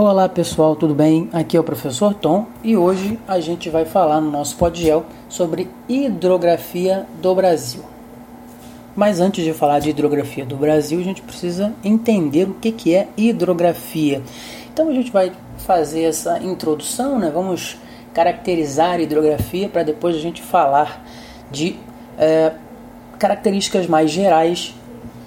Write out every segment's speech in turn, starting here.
Olá pessoal, tudo bem? Aqui é o professor Tom e hoje a gente vai falar no nosso podgel sobre hidrografia do Brasil. Mas antes de falar de hidrografia do Brasil, a gente precisa entender o que, é hidrografia. Então a gente vai fazer essa introdução, né? vamos caracterizar a hidrografia para depois a gente falar de é, características mais gerais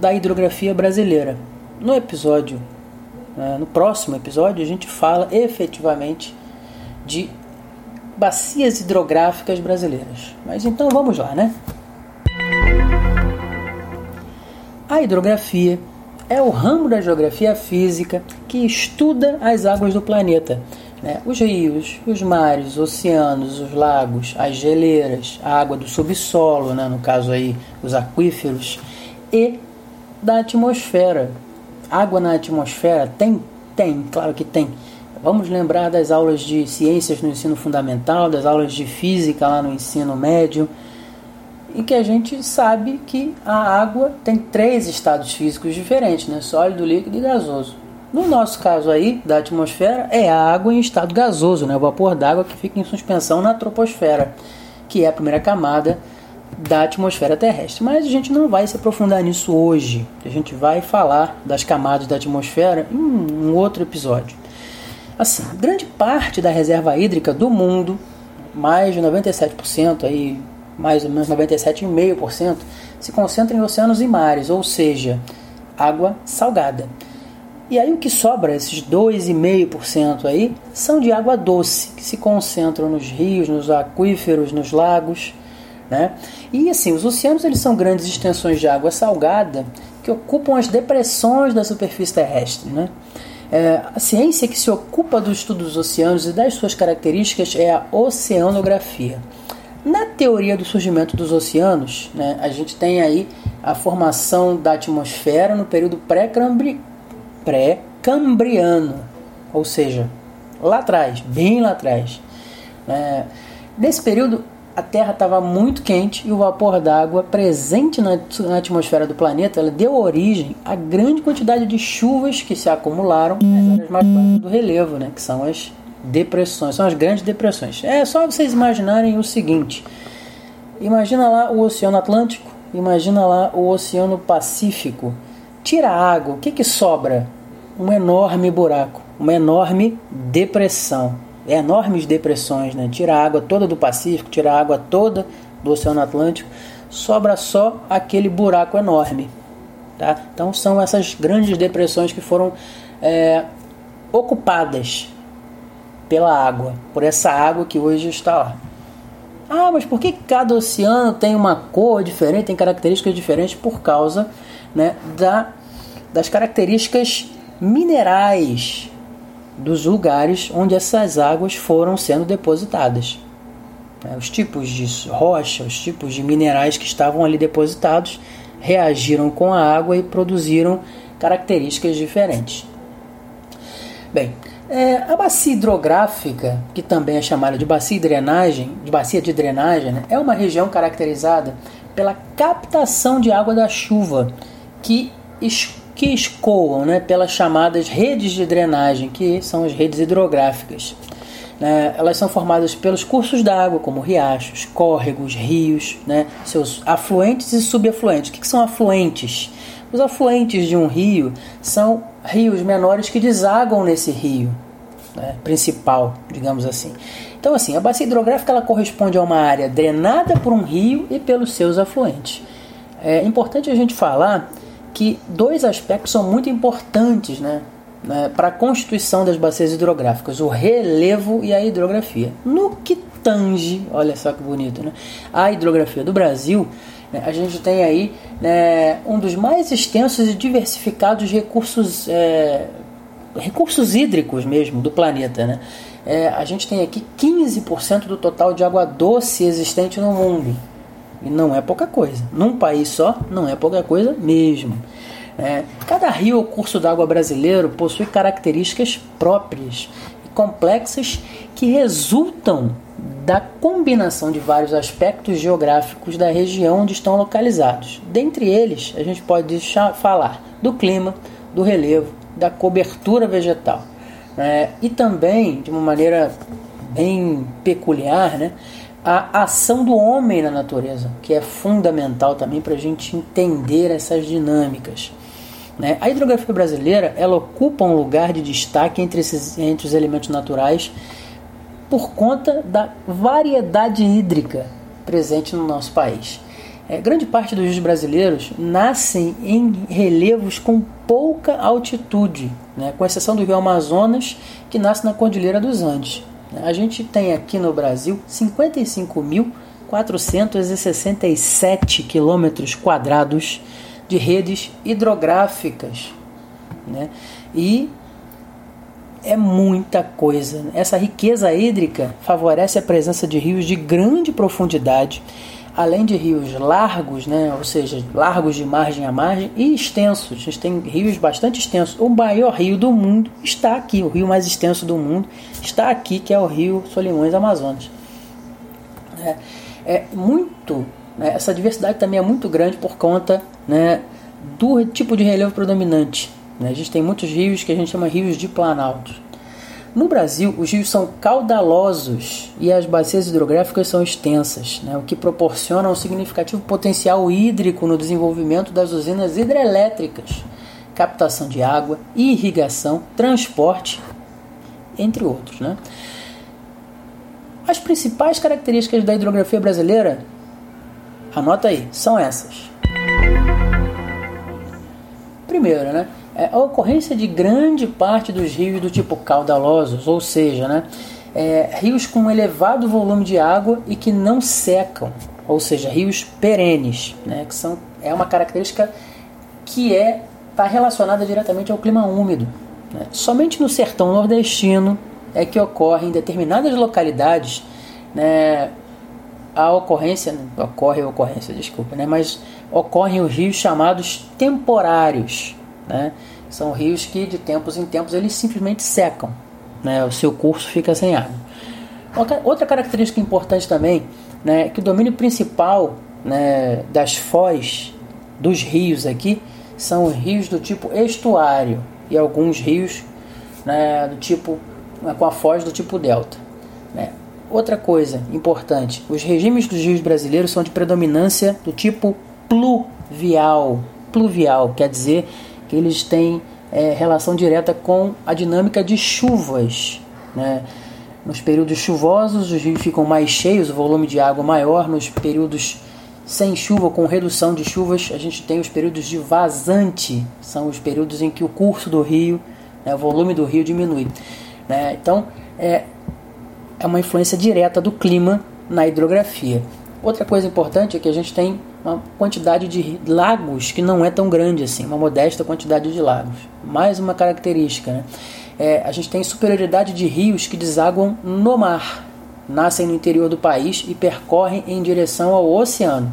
da hidrografia brasileira. No episódio? No próximo episódio, a gente fala efetivamente de bacias hidrográficas brasileiras. Mas então vamos lá, né? A hidrografia é o ramo da geografia física que estuda as águas do planeta. Né? Os rios, os mares, os oceanos, os lagos, as geleiras, a água do subsolo, né? no caso aí os aquíferos, e da atmosfera, Água na atmosfera tem? Tem, claro que tem. Vamos lembrar das aulas de ciências no ensino fundamental, das aulas de física lá no ensino médio, em que a gente sabe que a água tem três estados físicos diferentes, né? sólido, líquido e gasoso. No nosso caso aí, da atmosfera, é a água em estado gasoso, né? o vapor d'água que fica em suspensão na troposfera, que é a primeira camada da atmosfera terrestre. Mas a gente não vai se aprofundar nisso hoje. A gente vai falar das camadas da atmosfera em um outro episódio. Assim, grande parte da reserva hídrica do mundo, mais de 97%, aí, mais ou menos 97,5%, se concentra em oceanos e mares, ou seja, água salgada. E aí o que sobra, esses 2,5% aí, são de água doce, que se concentram nos rios, nos aquíferos, nos lagos, né? E assim, os oceanos eles são grandes extensões de água salgada que ocupam as depressões da superfície terrestre. Né? É, a ciência que se ocupa do estudo dos oceanos e das suas características é a oceanografia. Na teoria do surgimento dos oceanos, né, a gente tem aí a formação da atmosfera no período pré-cambriano, pré ou seja, lá atrás, bem lá atrás. É, nesse período, a Terra estava muito quente e o vapor d'água presente na, atmosfera do planeta deu origem à grande quantidade de chuvas que se acumularam nas áreas mais baixas do relevo, né, que são as depressões, são as grandes depressões. É só vocês imaginarem o seguinte: imagina lá o Oceano Atlântico, imagina lá o Oceano Pacífico. Tira a água, o que, que sobra? Um enorme buraco, uma enorme depressão enormes depressões, né? tira a água toda do Pacífico, tira a água toda do Oceano Atlântico, sobra só aquele buraco enorme. Tá? Então são essas grandes depressões que foram é, ocupadas pela água, por essa água que hoje está lá. Ah, mas por que cada oceano tem uma cor diferente, tem características diferentes? Por causa né, da, das características minerais dos lugares onde essas águas foram sendo depositadas. É, os tipos de rocha, os tipos de minerais que estavam ali depositados reagiram com a água e produziram características diferentes. Bem, é, a bacia hidrográfica, que também é chamada de bacia de drenagem, de bacia de drenagem, né, é uma região caracterizada pela captação de água da chuva que que escoam né, pelas chamadas redes de drenagem, que são as redes hidrográficas. Né, elas são formadas pelos cursos d'água, como riachos, córregos, rios, né, seus afluentes e subafluentes. O que, que são afluentes? Os afluentes de um rio são rios menores que desagam nesse rio né, principal, digamos assim. Então, assim, a bacia hidrográfica ela corresponde a uma área drenada por um rio e pelos seus afluentes. É importante a gente falar que dois aspectos são muito importantes né, né, para a constituição das bacias hidrográficas: o relevo e a hidrografia. No que tange, olha só que bonito, né, a hidrografia do Brasil, né, a gente tem aí né, um dos mais extensos e diversificados recursos, é, recursos hídricos mesmo do planeta. Né? É, a gente tem aqui 15% do total de água doce existente no mundo. E não é pouca coisa. Num país só, não é pouca coisa mesmo. É, cada rio ou curso d'água brasileiro possui características próprias e complexas que resultam da combinação de vários aspectos geográficos da região onde estão localizados. Dentre eles, a gente pode falar do clima, do relevo, da cobertura vegetal. É, e também, de uma maneira bem peculiar, né, a ação do homem na natureza, que é fundamental também para a gente entender essas dinâmicas. Né? A hidrografia brasileira ela ocupa um lugar de destaque entre, esses, entre os elementos naturais por conta da variedade hídrica presente no nosso país. É, grande parte dos rios brasileiros nascem em relevos com pouca altitude, né? com exceção do rio Amazonas, que nasce na Cordilheira dos Andes. A gente tem aqui no Brasil 55.467 quilômetros quadrados de redes hidrográficas. Né? E é muita coisa. Essa riqueza hídrica favorece a presença de rios de grande profundidade, além de rios largos, né? ou seja, largos de margem a margem, e extensos. A gente tem rios bastante extensos. O maior rio do mundo está aqui, o rio mais extenso do mundo está aqui, que é o rio Solimões Amazonas. É, é muito né? Essa diversidade também é muito grande por conta né, do tipo de relevo predominante. Né? A gente tem muitos rios que a gente chama rios de planalto. No Brasil, os rios são caudalosos e as bacias hidrográficas são extensas, né? o que proporciona um significativo potencial hídrico no desenvolvimento das usinas hidrelétricas, captação de água, irrigação, transporte, entre outros. Né? As principais características da hidrografia brasileira Anota aí, são essas. Primeiro, né, é a ocorrência de grande parte dos rios do tipo caudalosos, ou seja, né, é, rios com elevado volume de água e que não secam, ou seja, rios perenes, né, que são, é uma característica que é está relacionada diretamente ao clima úmido. Né. Somente no sertão nordestino é que ocorre em determinadas localidades né, a ocorrência, ocorre a ocorrência, desculpa, né? mas ocorrem os rios chamados temporários. Né? São rios que de tempos em tempos eles simplesmente secam, né? o seu curso fica sem água. Outra característica importante também né, é que o domínio principal né, das foz dos rios aqui são os rios do tipo estuário e alguns rios né, do tipo com a foz do tipo delta. Né? Outra coisa importante: os regimes dos rios brasileiros são de predominância do tipo pluvial. Pluvial quer dizer que eles têm é, relação direta com a dinâmica de chuvas. Né? Nos períodos chuvosos, os rios ficam mais cheios, o volume de água maior. Nos períodos sem chuva, com redução de chuvas, a gente tem os períodos de vazante, são os períodos em que o curso do rio, né, o volume do rio diminui. Né? Então, é, é uma influência direta do clima na hidrografia. Outra coisa importante é que a gente tem uma quantidade de lagos que não é tão grande assim, uma modesta quantidade de lagos. Mais uma característica, né? É, a gente tem superioridade de rios que desaguam no mar, nascem no interior do país e percorrem em direção ao oceano.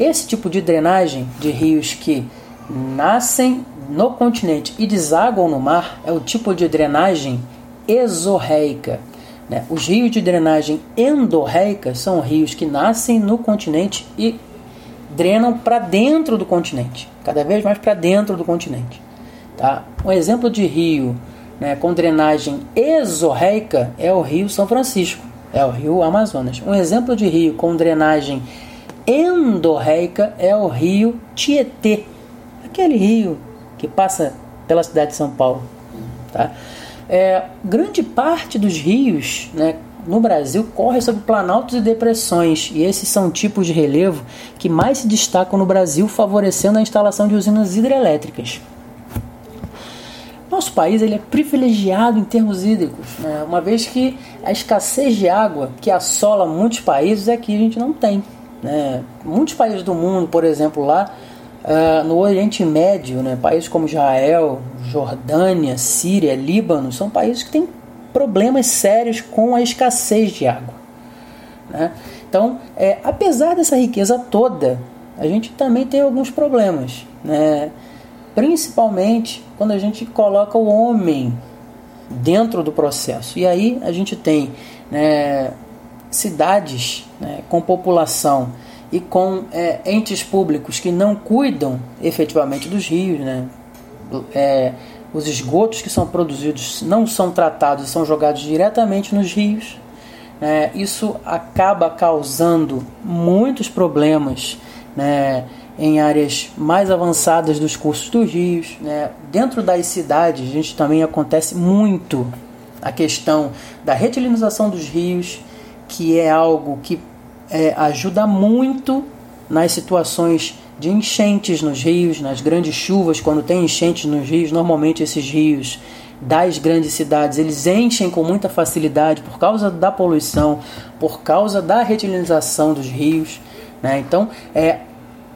Esse tipo de drenagem de rios que nascem no continente e desaguam no mar é o tipo de drenagem exorreica. Né? Os rios de drenagem endorreica são rios que nascem no continente e drenam para dentro do continente, cada vez mais para dentro do continente. Tá? Um exemplo de rio né, com drenagem exorreica é o rio São Francisco, é o rio Amazonas. Um exemplo de rio com drenagem endorreica é o rio Tietê, aquele rio que passa pela cidade de São Paulo. Tá? É, grande parte dos rios né, no Brasil corre sobre planaltos e depressões, e esses são tipos de relevo que mais se destacam no Brasil, favorecendo a instalação de usinas hidrelétricas. Nosso país ele é privilegiado em termos hídricos, né? uma vez que a escassez de água que assola muitos países aqui a gente não tem. Né? Muitos países do mundo, por exemplo, lá Uh, no Oriente Médio, né, países como Israel, Jordânia, Síria, Líbano, são países que têm problemas sérios com a escassez de água. Né? Então, é, apesar dessa riqueza toda, a gente também tem alguns problemas, né? principalmente quando a gente coloca o homem dentro do processo. E aí a gente tem né, cidades né, com população e com é, entes públicos que não cuidam efetivamente dos rios, né? É, os esgotos que são produzidos não são tratados são jogados diretamente nos rios. Né? Isso acaba causando muitos problemas né? em áreas mais avançadas dos cursos dos rios. Né? Dentro das cidades, a gente também acontece muito a questão da retilinização dos rios, que é algo que é, ajuda muito nas situações de enchentes nos rios, nas grandes chuvas, quando tem enchentes nos rios, normalmente esses rios das grandes cidades, eles enchem com muita facilidade por causa da poluição, por causa da retilinização dos rios. Né? Então, é,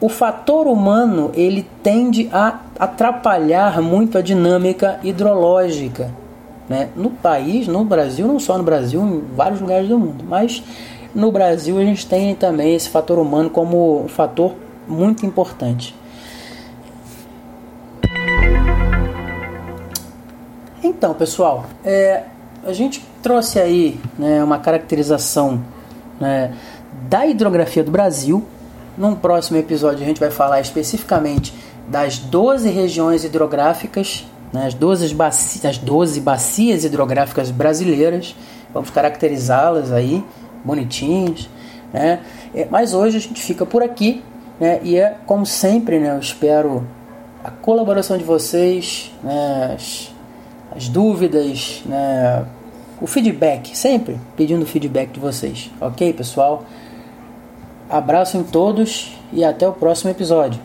o fator humano ele tende a atrapalhar muito a dinâmica hidrológica né? no país, no Brasil, não só no Brasil, em vários lugares do mundo, mas no Brasil a gente tem também esse fator humano como um fator muito importante. Então, pessoal, é, a gente trouxe aí né, uma caracterização né, da hidrografia do Brasil. Num próximo episódio, a gente vai falar especificamente das 12 regiões hidrográficas, né, as, 12 bacias, as 12 bacias hidrográficas brasileiras. Vamos caracterizá-las aí, bonitinhas. Né? É, mas hoje a gente fica por aqui. Né, e é como sempre, né, eu espero a colaboração de vocês, né, as, as dúvidas, né, o feedback, sempre pedindo feedback de vocês, ok, pessoal? Abraço em todos e até o próximo episódio.